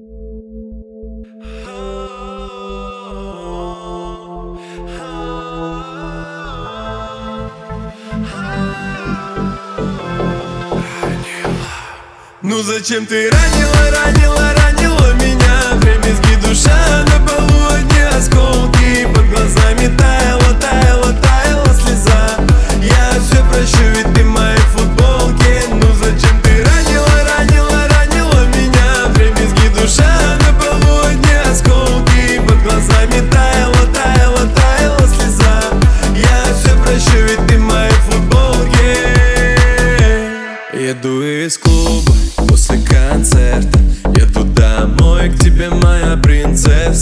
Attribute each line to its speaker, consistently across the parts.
Speaker 1: Ну зачем ты ранила, ранила, ранила меня? В ремезги душа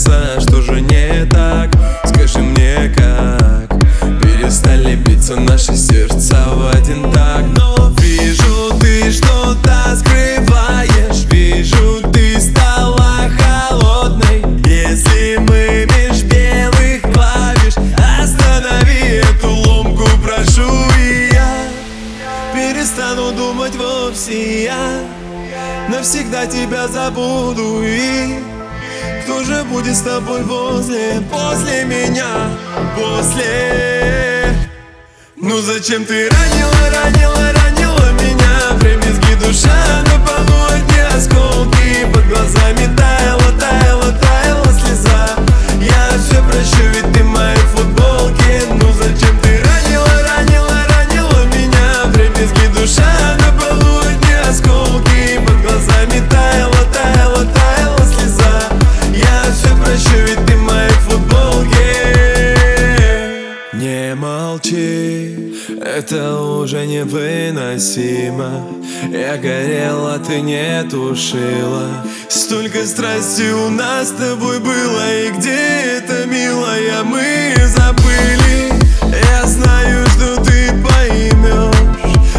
Speaker 1: принцесса Что же не так? Скажи мне как? Перестали биться наши сердца в один так. Но вижу, ты что-то скрываешь. Вижу, ты стала холодной. Если мы меж белых клавиш Останови эту ломку, прошу и я Перестану думать вовсе. Я Навсегда тебя забуду и Кто же будет с тобой возле, после меня, после. Ну зачем ты ранила, ранила, ранила меня? В ремезги душа на полу одни осколки Под глазами таяла, таяла, таяла слеза. Я все прощу, это уже невыносимо. Я горела, ты не тушила. Столько страсти у нас с тобой было И где это, милая, мы забыли. Я знаю, что ты поймешь.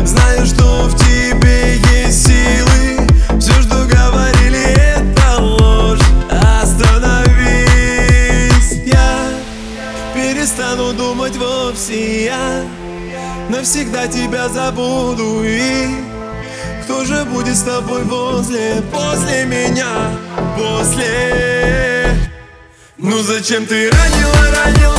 Speaker 1: Знаю, что в тебе есть силы. Все, что говорили, это ложь. Остановись, я перестану думать вовсе я Навсегда тебя забуду. И Кто же будет с тобой возле, после меня, после? Ну зачем ты ранила, ранила,